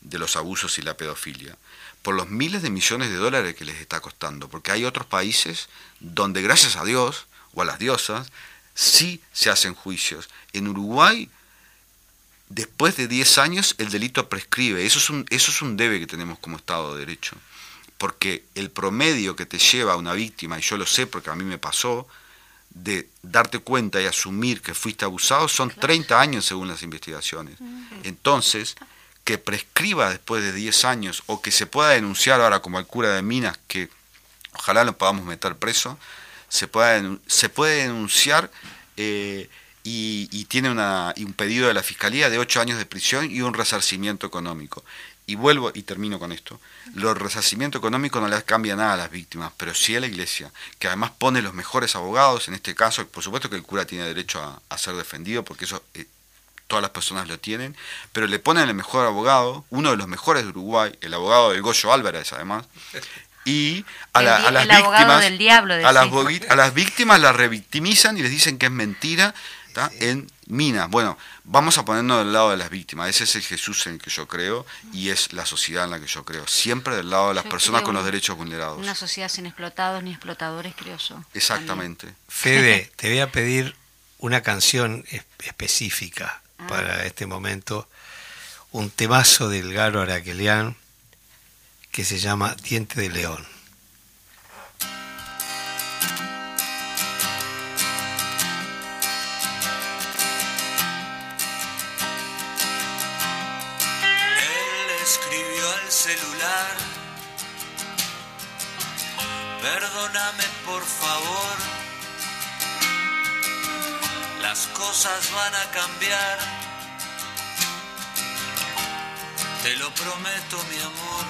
de los abusos y la pedofilia. Por los miles de millones de dólares que les está costando. Porque hay otros países donde, gracias a Dios o a las diosas, sí se hacen juicios. En Uruguay, después de 10 años, el delito prescribe. Eso es un, eso es un debe que tenemos como Estado de Derecho. Porque el promedio que te lleva a una víctima, y yo lo sé porque a mí me pasó, de darte cuenta y asumir que fuiste abusado son 30 años según las investigaciones. Entonces, que prescriba después de 10 años o que se pueda denunciar ahora como al cura de Minas, que ojalá lo podamos meter preso, se, pueda se puede denunciar eh, y, y tiene una, y un pedido de la Fiscalía de 8 años de prisión y un resarcimiento económico. Y vuelvo y termino con esto. Los resarcimiento económico no les cambia nada a las víctimas, pero sí a la iglesia, que además pone los mejores abogados, en este caso, por supuesto que el cura tiene derecho a, a ser defendido, porque eso eh, todas las personas lo tienen, pero le ponen el mejor abogado, uno de los mejores de Uruguay, el abogado del Goyo Álvarez además, y a, la- a las víctimas, del diablo, a las, a las víctimas las revictimizan y les dicen que es mentira en minas. Bueno, vamos a ponernos del lado de las víctimas, ese es el Jesús en el que yo creo y es la sociedad en la que yo creo, siempre del lado de las Yo personas con los derechos vulnerados. Una sociedad sin explotados ni explotadores, creo yo. Exactamente. Fede, te voy a pedir una canción es- específica Ah. para este momento, un temazo del Garo Araquelian que se llama Diente de León. Perdóname por favor. Las cosas van a cambiar. Te lo prometo, mi amor.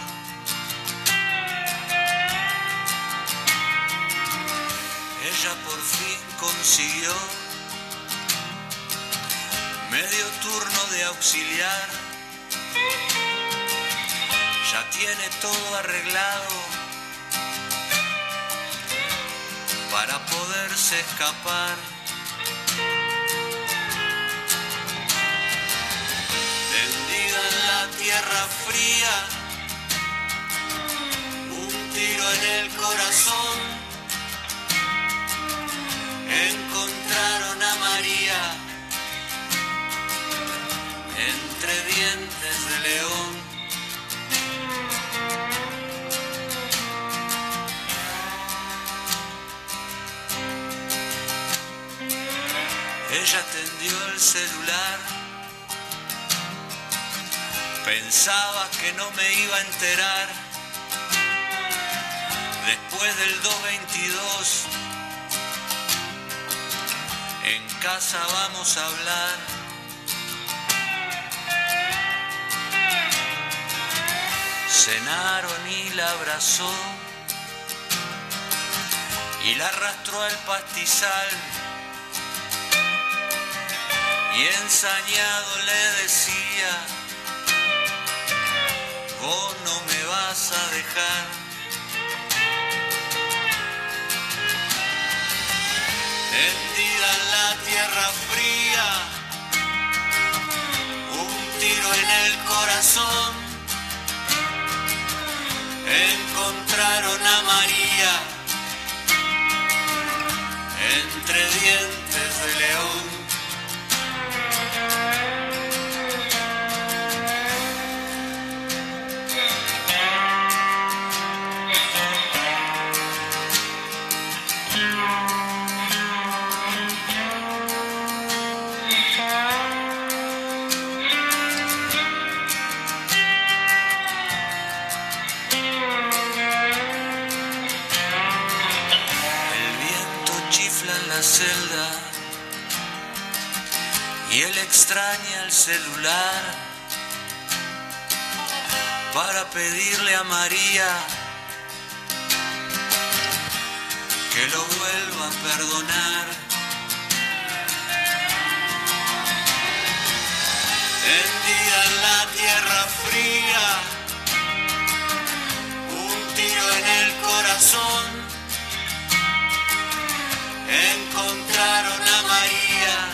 Ella por fin consiguió medio turno de auxiliar ya tiene todo arreglado para poderse escapar. Tendida en la tierra fría, un tiro en el corazón. Encontraron a María entre dientes de león. Ella tendió el celular. Pensaba que no me iba a enterar. Después del 222, en casa vamos a hablar. Cenaron y la abrazó y la arrastró al pastizal y ensañado le decía, vos no me vas a dejar. Tendida en la tierra fría, un tiro en el corazón, encontraron a María entre dientes de león. extraña el celular para pedirle a María que lo vuelva a perdonar. Hendida en la tierra fría, un tiro en el corazón, encontraron a María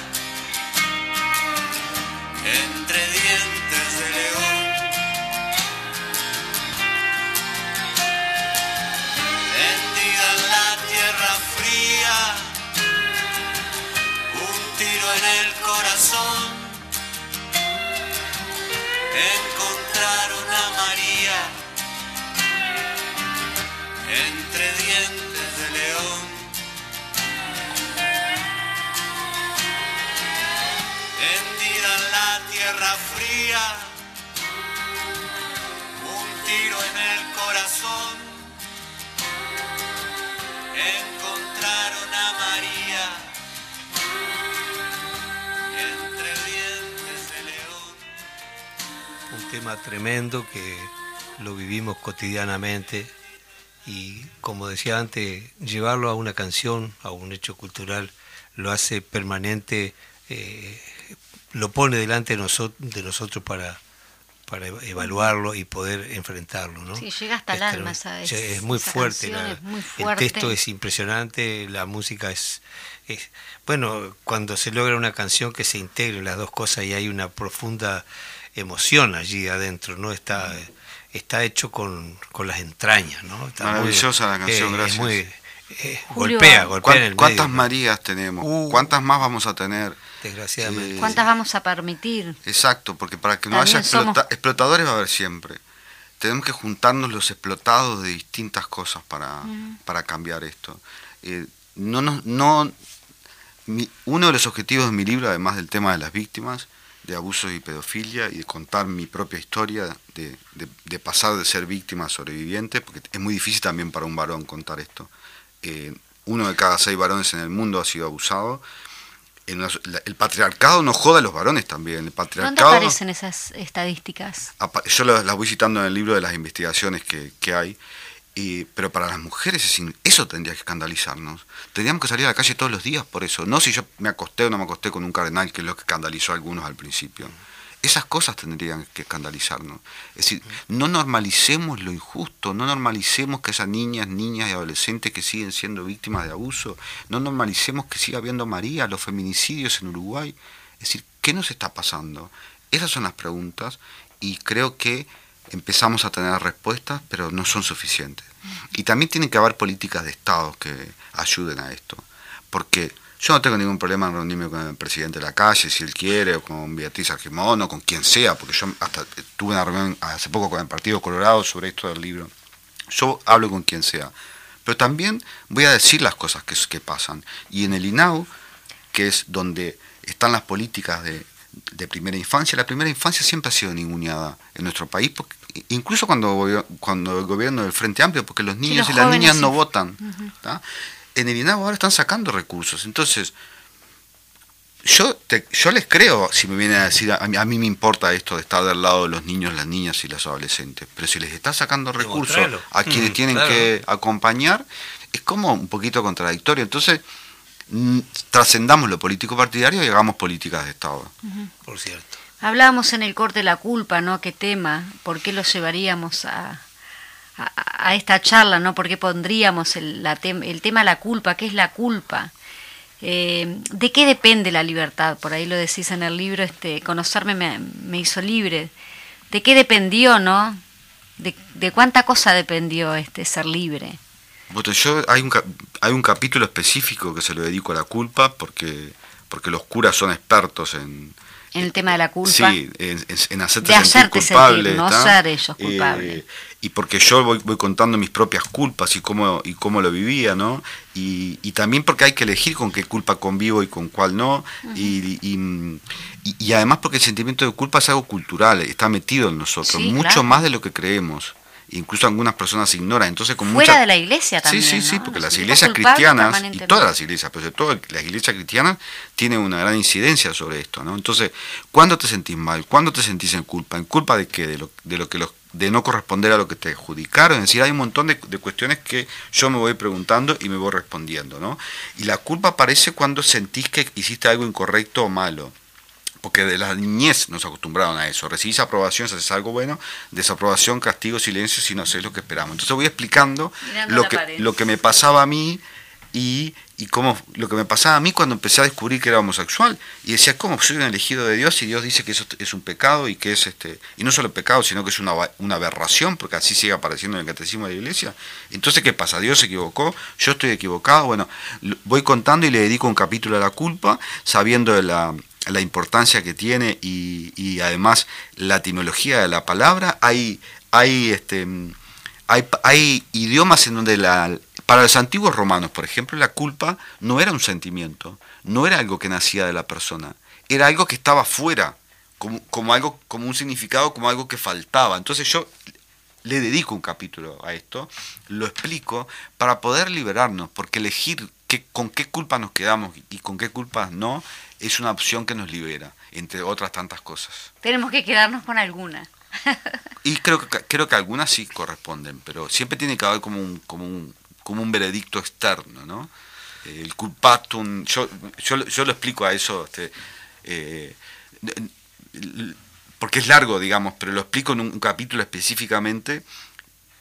entre dientes de león. un tiro en el corazón, encontraron a María entre dientes de león. Un tema tremendo que lo vivimos cotidianamente y como decía antes, llevarlo a una canción, a un hecho cultural, lo hace permanente eh, lo pone delante de, nosotros de nosotros para, para evaluarlo y poder enfrentarlo. ¿no? Sí, llega hasta el alma esa, es, muy fuerte, es muy fuerte. El texto es impresionante, la música es, es, Bueno, cuando se logra una canción que se integre las dos cosas y hay una profunda emoción allí adentro, ¿no? Está está hecho con, con las entrañas, ¿no? Maravillosa la canción, eh, gracias. muy, eh, golpea, golpea en el ¿Cuántas medio, Marías tenemos? Uh, ¿Cuántas más vamos a tener? Desgraciadamente. Eh, ¿Cuántas vamos a permitir? Exacto, porque para que no También haya explota- somos- explotadores va a haber siempre. Tenemos que juntarnos los explotados de distintas cosas para, para cambiar esto. Eh, no, no, no, mi- uno de los objetivos de mi libro, además del tema de las víctimas, de abusos y pedofilia, y de contar mi propia historia, de, de- de pasar de ser víctima a sobreviviente, porque es muy difícil también para un varón contar esto. Eh, uno de cada seis varones en el mundo ha sido abusado. En la- el patriarcado no joda a los varones también. El ¿Dónde patriarcado aparecen esas estadísticas? yo las, las voy citando en el libro de las investigaciones que, que hay, y, pero para las mujeres es in- eso tendría que escandalizarnos. Tendríamos que salir a la calle todos los días por eso. No si yo me acosté o no me acosté con un cardenal, que es lo que escandalizó a algunos al principio. Esas cosas tendrían que escandalizarnos. Es decir, no normalicemos lo injusto, no normalicemos que esas niñas, niñas y adolescentes que siguen siendo víctimas de abuso, no normalicemos que siga habiendo María, los feminicidios en Uruguay. Es decir, ¿qué nos está pasando? Esas son las preguntas y creo que empezamos a tener respuestas, pero no son suficientes. Y también tienen que haber políticas de Estado que ayuden a esto. Porque yo no tengo ningún problema en reunirme con el presidente de la calle, si él quiere, o con Beatriz Argimón, o con quien sea, porque yo hasta tuve una reunión hace poco con el Partido Colorado sobre esto del libro. Yo hablo con quien sea. Pero también voy a decir las cosas que, que pasan. Y en el INAU, que es donde están las políticas de, de primera infancia, la primera infancia siempre ha sido ninguneada en nuestro país, porque, incluso cuando, cuando el gobierno del Frente Amplio, porque los niños los y las niñas sí. no votan. En el INAU ahora están sacando recursos. Entonces, yo, te- yo les creo si me vienen a decir, a mí, a mí me importa esto de estar del lado de los niños, las niñas y los adolescentes, pero si les está sacando recursos a quienes Mm, tienen claro. que acompañar, es como un poquito contradictorio. Entonces, trascendamos lo político partidario y hagamos políticas de Estado. Por cierto. Hablábamos en el corte de la culpa, ¿no? ¿Qué tema? ¿Por qué lo llevaríamos a, a, esta charla, ¿no? ¿Por qué pondríamos el, la tem- tema la culpa? ¿Qué es la culpa? Eh, ¿De qué depende la libertad? Por ahí lo decís en el libro, este, conocerme me, hizo libre. ¿De qué dependió, no? ¿De, cuánta cosa dependió este ser libre? Bueno, yo hay un, hay un capítulo específico que se lo dedico a la culpa porque, porque los curas son expertos en, En el tema de la culpa. Sí, en, en- hacerte De sentir culpable. sentir, no ser ellos culpables. Eh, y porque yo voy, voy contando mis propias culpas y cómo, y cómo lo vivía, ¿no? Y, y también porque hay que elegir con qué culpa convivo y con cuál no. y, y, y- y además porque el sentimiento de culpa es algo cultural, está metido en nosotros, Sí, mucho claro. más de lo que creemos. Incluso algunas personas ignoran. Entonces, con Fuera mucha- de la iglesia también. Sí, sí, sí, porque Nos las iglesias cristianas, y todas las iglesias, pero sobre todo las iglesias cristianas, tienen una gran incidencia sobre esto, ¿no? Entonces, ¿cuándo te sentís mal? ¿Cuándo te sentís en culpa? ¿En culpa de qué? De lo, de lo que los de no corresponder a lo que te adjudicaron, es decir, hay un montón de, de cuestiones que yo me voy preguntando y me voy respondiendo, ¿no? Y la culpa aparece cuando sentís que hiciste algo incorrecto o malo porque de la niñez nos acostumbraron a eso. Recibís aprobación si haces algo bueno, desaprobación, castigo, silencio si no haces lo que esperamos. Entonces voy explicando Mirando lo que, pared. lo que me pasaba a mí y, y cómo lo que me pasaba a mí cuando empecé a descubrir que era homosexual. Y decía, ¿cómo soy un elegido de Dios y Dios dice que eso es un pecado y que es este, y no solo pecado, sino que es una, una aberración, porque así sigue apareciendo en el catecismo de la iglesia? Entonces, ¿qué pasa? ¿Dios se equivocó? ¿Yo estoy equivocado? Bueno, voy contando y le dedico un capítulo a la culpa, sabiendo de la, la importancia que tiene y, y además la etimología de la palabra. Hay, hay, este, hay, hay idiomas en donde la, para los antiguos romanos, por ejemplo, la culpa no era un sentimiento, no era algo que nacía de la persona, era algo que estaba fuera, como, como algo, como un significado, como algo que faltaba. Entonces yo le dedico un capítulo a esto, lo explico para poder liberarnos, porque elegir qué, con qué culpa nos quedamos y con qué culpas no es una opción que nos libera, entre otras tantas cosas. Tenemos que quedarnos con alguna. Y creo que, creo que algunas sí corresponden, pero siempre tiene que haber como un, como un, como un veredicto externo, ¿no? El culpatum, yo, yo, yo lo explico a eso, este, eh, porque es largo, digamos, pero lo explico en un capítulo específicamente,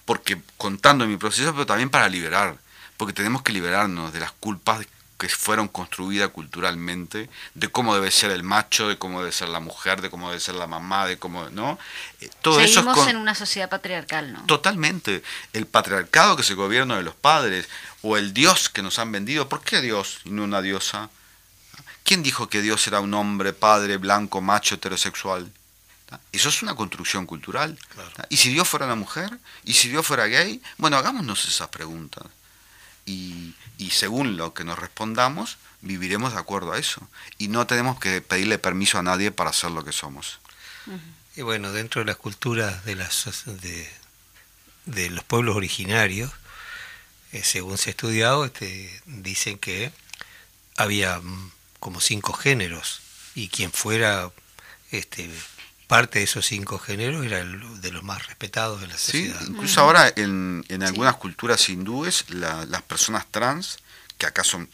porque contando mi proceso, pero también para liberar, porque tenemos que liberarnos de las culpas que fueron construidas culturalmente, de cómo debe ser el macho, de cómo debe ser la mujer, de cómo debe ser la mamá, de cómo, ¿no? Eh, todo Seguimos eso es con... en una sociedad patriarcal, ¿no? Totalmente. El patriarcado que es el gobierno de los padres, o el Dios que nos han vendido. ¿Por qué Dios y no una diosa? ¿Quién dijo que Dios era un hombre, padre, blanco, macho, heterosexual? Eso es una construcción cultural. ¿Y si Dios fuera una mujer? ¿Y si Dios fuera gay? Bueno, hagámonos esas preguntas. Y, y según lo que nos respondamos, viviremos de acuerdo a eso. Y no tenemos que pedirle permiso a nadie para ser lo que somos. Y bueno, dentro de las culturas de, las, de, de los pueblos originarios, eh, según se ha estudiado, este, dicen que había mm, como cinco géneros y quien fuera este, parte de esos cinco géneros era el de los más respetados de la sociedad. Sí, incluso ahora en, en algunas culturas hindúes las personas trans, que acá son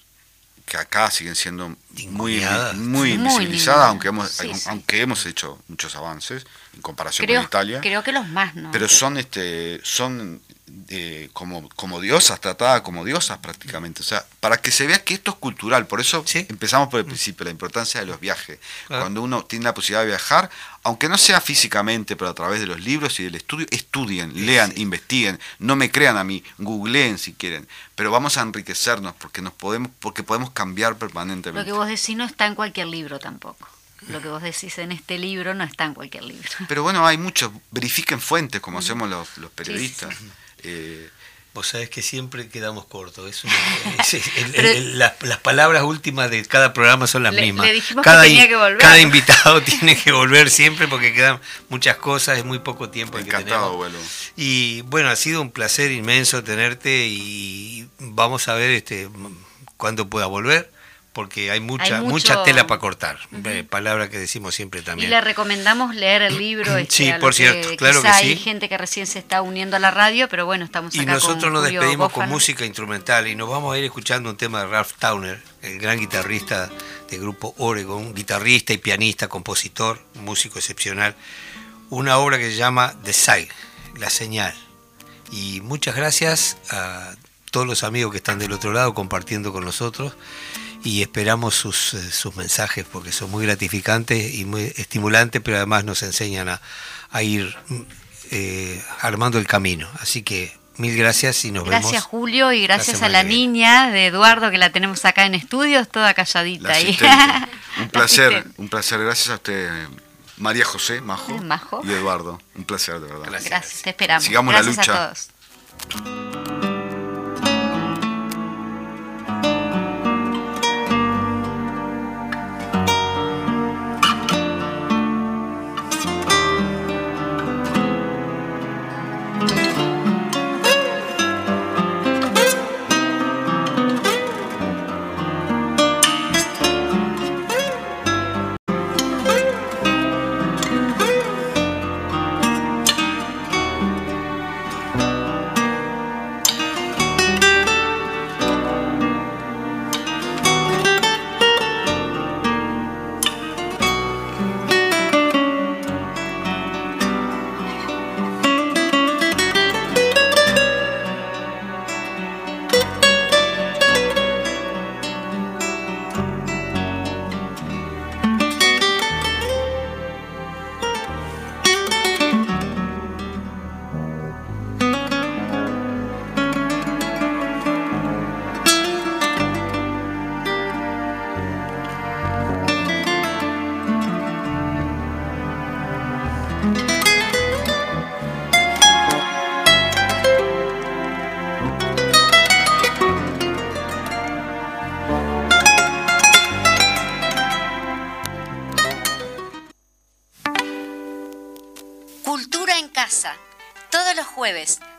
que acá siguen siendo muy, muy invisibilizadas, aunque hemos, aunque hemos hecho muchos avances en comparación con Italia. Creo que los más, ¿no? Pero son este son eh, como, como diosas, tratadas como diosas prácticamente. O sea, para que se vea que esto es cultural. Por eso empezamos por el principio, la importancia de los viajes. Cuando uno tiene la posibilidad de viajar, aunque no sea físicamente, pero a través de los libros y del estudio, estudien, lean, investiguen. No me crean a mí, googleen si quieren. Pero vamos a enriquecernos porque, nos podemos, porque podemos cambiar permanentemente. Lo que vos decís no está en cualquier libro tampoco lo que vos decís en este libro no está en cualquier libro. Pero bueno, hay muchos, verifiquen fuentes como hacemos los, los periodistas. Eh, Vos sabés que siempre quedamos cortos. las, palabras últimas de cada programa son las mismas. cada, cada invitado tiene que volver siempre porque quedan muchas cosas, es muy poco tiempo que tenemos. Y bueno, ha sido un placer inmenso tenerte y vamos a ver este cuándo pueda volver porque hay mucha mucha tela para cortar, eh, palabra que decimos siempre también. Y le recomendamos leer el libro. Este, sí, por cierto, claro que hay gente que recién se está uniendo a la radio, pero bueno, estamos acá Y nosotros nos despedimos con música instrumental y nos vamos a ir escuchando un tema de Ralph Towner, el gran guitarrista del grupo Oregon, guitarrista y pianista, compositor, músico excepcional. Una obra que se llama The Sign, La Señal. Y muchas gracias a todos los amigos que están del otro lado compartiendo con nosotros y esperamos sus, eh, sus mensajes porque son muy gratificantes y muy estimulantes, pero además nos enseñan a, a ir eh, armando el camino. Así que mil gracias y nos vemos. Gracias Julio y gracias a la niña de Eduardo que la tenemos acá en estudios, toda calladita ahí. un placer, un placer. Gracias a usted. María José, Majo, y Eduardo. Un placer, de verdad. Gracias, te esperamos. Sigamos la lucha. A todos